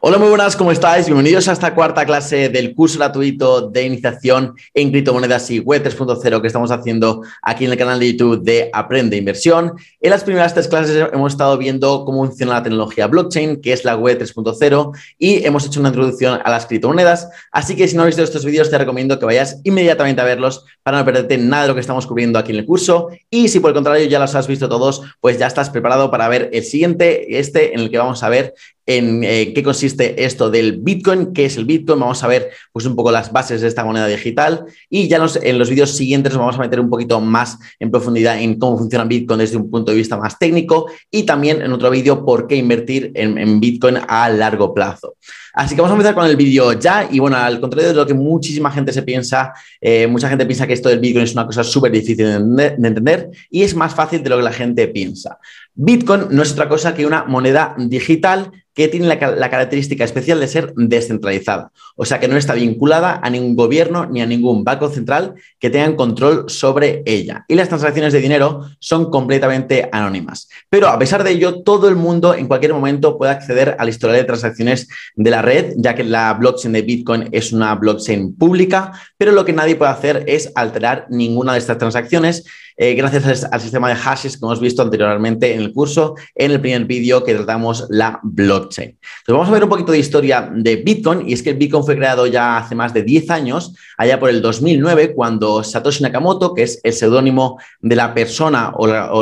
Hola, muy buenas, ¿cómo estáis? Bienvenidos a esta cuarta clase del curso gratuito de iniciación en criptomonedas y web 3.0 que estamos haciendo aquí en el canal de YouTube de Aprende Inversión. En las primeras tres clases hemos estado viendo cómo funciona la tecnología blockchain, que es la web 3.0, y hemos hecho una introducción a las criptomonedas. Así que si no has visto estos vídeos, te recomiendo que vayas inmediatamente a verlos para no perderte nada de lo que estamos cubriendo aquí en el curso. Y si por el contrario ya los has visto todos, pues ya estás preparado para ver el siguiente, este en el que vamos a ver en eh, qué consiste esto del Bitcoin, qué es el Bitcoin, vamos a ver pues un poco las bases de esta moneda digital y ya en los vídeos siguientes nos vamos a meter un poquito más en profundidad en cómo funciona Bitcoin desde un punto de vista más técnico y también en otro vídeo por qué invertir en, Bitcoin a largo plazo. Así que vamos a empezar con el vídeo ya y bueno, al contrario de lo que muchísima gente se piensa, eh, mucha gente piensa que esto del Bitcoin es una cosa súper difícil de entender y es más fácil de lo que la gente piensa. Bitcoin no es otra cosa que una moneda digital que tiene la, característica especial de ser descentralizada, o sea que no está vinculada a ningún gobierno ni a ningún banco central que tengan control sobre ella. Y las transacciones de dinero son completamente anónimas. Pero a pesar de ello, todo el mundo en cualquier momento puede acceder al historial de transacciones de la red, ya que la blockchain de Bitcoin es una blockchain pública, pero lo que nadie puede hacer es alterar ninguna de estas transacciones eh, gracias al sistema de hashes que hemos visto anteriormente en el curso, en el primer vídeo que tratamos la blockchain. Entonces vamos a ver un poquito de historia de Bitcoin y es que el Bitcoin fue creado ya hace más de 10 años, allá por el 2009, cuando Satoshi Nakamoto, que es el seudónimo de la persona o la,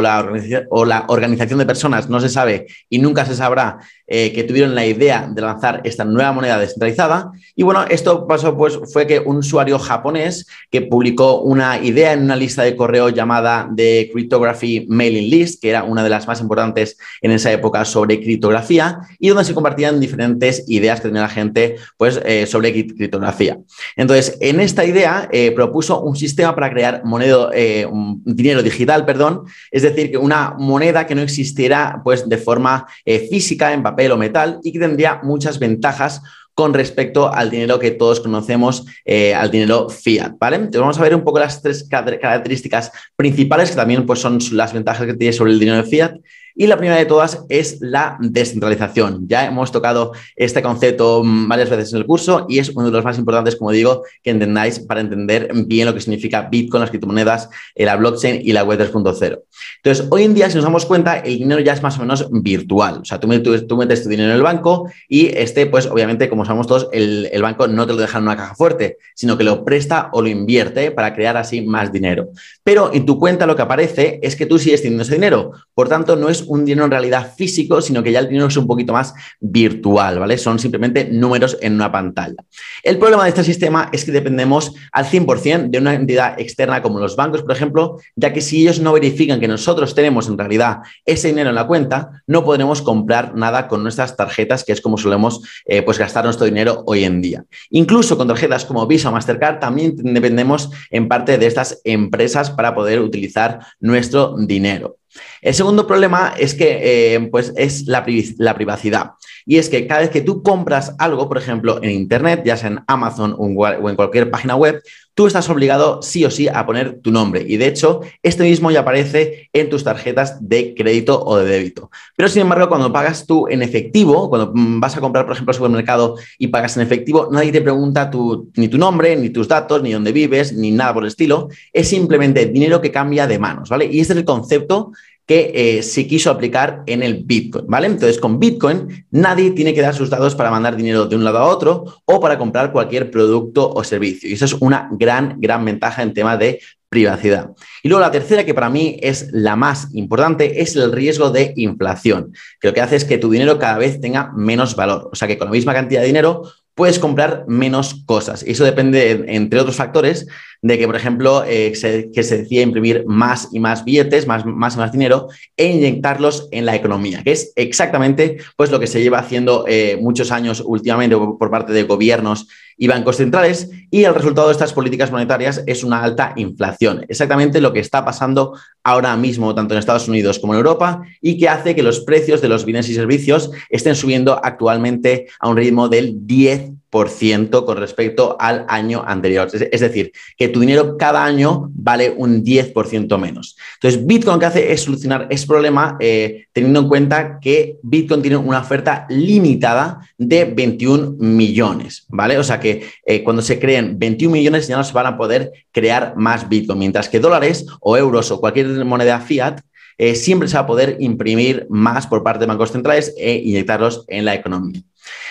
o la organización de personas, no se sabe y nunca se sabrá eh, que tuvieron la idea de lanzar esta nueva moneda descentralizada. Y bueno, esto pasó pues fue que un usuario japonés que publicó una idea en una lista de correo llamada The Cryptography Mailing List, que era una de las más importantes en esa época sobre criptografía y donde se compartían diferentes ideas que tenía la gente pues eh, sobre criptografía. Entonces, en esta idea eh, propuso un sistema para crear moneda, un dinero digital, perdón, es decir, que una moneda que no existiera pues de forma física en papel o metal y que tendría muchas ventajas con respecto al dinero que todos conocemos, eh, al dinero fiat, ¿vale? Entonces vamos a ver un poco las tres características principales que también pues, son las ventajas que tiene sobre el dinero fiat y la primera de todas es la descentralización. Ya hemos tocado este concepto varias veces en el curso y es uno de los más importantes, como digo, que entendáis para entender bien lo que significa Bitcoin, las criptomonedas, eh, la blockchain y la web 3.0. Entonces, hoy en día, si nos damos cuenta, el dinero ya es más o menos virtual. O sea, tú, metes tu dinero en el banco y este, pues obviamente, como sabemos todos, el, el banco no te lo deja en una caja fuerte, sino que lo presta o lo invierte para crear así más dinero. Pero en tu cuenta lo que aparece es que tú sigues teniendo ese dinero. Por tanto, no es un dinero en realidad físico, sino que ya el dinero es un poquito más virtual, ¿vale? Son simplemente números en una pantalla. El problema de este sistema es que dependemos al 100% de una entidad externa como los bancos, por ejemplo, ya que si ellos no verifican que nosotros tenemos en realidad ese dinero en la cuenta, no podremos comprar nada con nuestras tarjetas, que es como solemos eh, pues gastar nuestro dinero hoy en día. Incluso con tarjetas como Visa o Mastercard también dependemos en parte de estas empresas para poder utilizar nuestro dinero. El segundo problema es que eh, pues es la, privacidad. Y es que cada vez que tú compras algo, por ejemplo, en Internet, ya sea en Amazon o en cualquier página web, tú estás obligado sí o sí a poner tu nombre. Y de hecho, este mismo ya aparece en tus tarjetas de crédito o de débito. Pero sin embargo, cuando pagas tú en efectivo, cuando mm, vas a comprar, por ejemplo, al supermercado y pagas en efectivo, nadie te pregunta ni tu nombre, ni tus datos, ni dónde vives, ni nada por el estilo. Es simplemente dinero que cambia de manos, ¿vale? Y este es el concepto que eh, se quiso aplicar en el Bitcoin, ¿vale? Entonces, con Bitcoin nadie tiene que dar sus datos para mandar dinero de un lado a otro o para comprar cualquier producto o servicio. Y eso es una gran, gran ventaja en tema de privacidad. Y luego la tercera, que para mí es la más importante, es el riesgo de inflación, que lo que hace es que tu dinero cada vez tenga menos valor. O sea que con la misma cantidad de dinero puedes comprar menos cosas. Y eso depende, entre otros factores, de que, por ejemplo, eh, que se decía imprimir más y más billetes, más, más y más dinero e inyectarlos en la economía, que es exactamente pues, lo que se lleva haciendo eh, muchos años últimamente por parte de gobiernos y bancos centrales y el resultado de estas políticas monetarias es una alta inflación, exactamente lo que está pasando ahora mismo tanto en Estados Unidos como en Europa y que hace que los precios de los bienes y servicios estén subiendo actualmente a un ritmo del 10 con respecto al año anterior. Es, decir, que tu dinero cada año vale un 10% menos. Entonces, Bitcoin lo que hace es solucionar ese problema eh, teniendo en cuenta que Bitcoin tiene una oferta limitada de 21 millones, ¿vale? O sea que eh, cuando se creen 21 millones ya no se van a poder crear más Bitcoin, mientras que dólares o euros o cualquier moneda fiat eh, siempre se va a poder imprimir más por parte de bancos centrales e inyectarlos en la economía.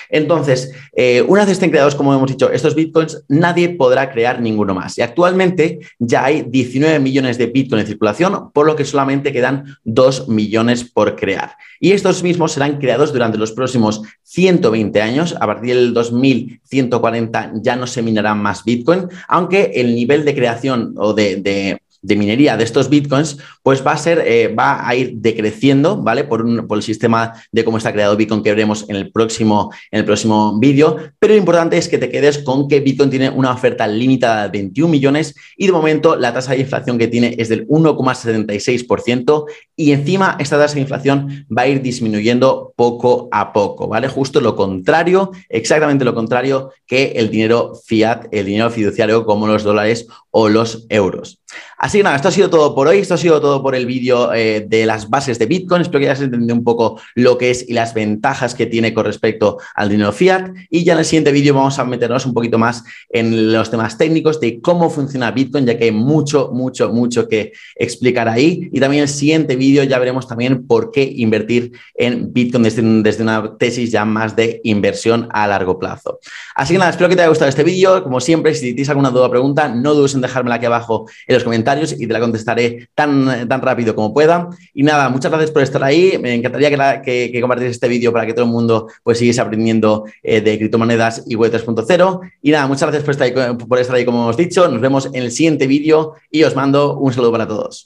Entonces, eh, una vez estén creados, como hemos dicho, estos bitcoins, nadie podrá crear ninguno más. Y actualmente ya hay 19 millones de bitcoins en circulación, por lo que solamente quedan 2 millones por crear. Y estos mismos serán creados durante los próximos 120 años. A partir del 2140 ya no se minarán más bitcoin, aunque el nivel de creación o de minería de estos bitcoins, pues va a ser, eh, va a ir decreciendo, ¿vale? Por, por, el sistema de cómo está creado Bitcoin que veremos en el próximo, en el próximo vídeo. Pero lo importante es que te quedes con que Bitcoin tiene una oferta limitada de 21 millones y de momento la tasa de inflación que tiene es del 1,76% y encima esta tasa de inflación va a ir disminuyendo poco a poco, ¿vale? Justo lo contrario, exactamente lo contrario que el dinero fiat, el dinero fiduciario como los dólares o los euros. Así que nada, esto ha sido todo por hoy, esto ha sido todo por el vídeo eh, de las bases de Bitcoin. Espero que hayas entendido un poco lo que es y las ventajas que tiene con respecto al dinero fiat. Y ya en el siguiente vídeo vamos a meternos un poquito más en los temas técnicos de cómo funciona Bitcoin, ya que hay mucho, mucho, mucho que explicar ahí. Y también en el siguiente vídeo ya veremos también por qué invertir en Bitcoin desde, desde una tesis ya más de inversión a largo plazo. Así que nada, espero que te haya gustado este vídeo. Como siempre, si tienes alguna duda o pregunta, no dudes en dejármela aquí abajo en los comentarios y te la contestaré tan, tan rápido como pueda. Y nada, muchas gracias por estar ahí. Me encantaría que, que, compartieras este vídeo para que todo el mundo pues siguiese aprendiendo eh, de criptomonedas y web 3.0. Y nada, muchas gracias por estar, ahí, por estar ahí, como hemos dicho. Nos vemos en el siguiente vídeo y os mando un saludo para todos.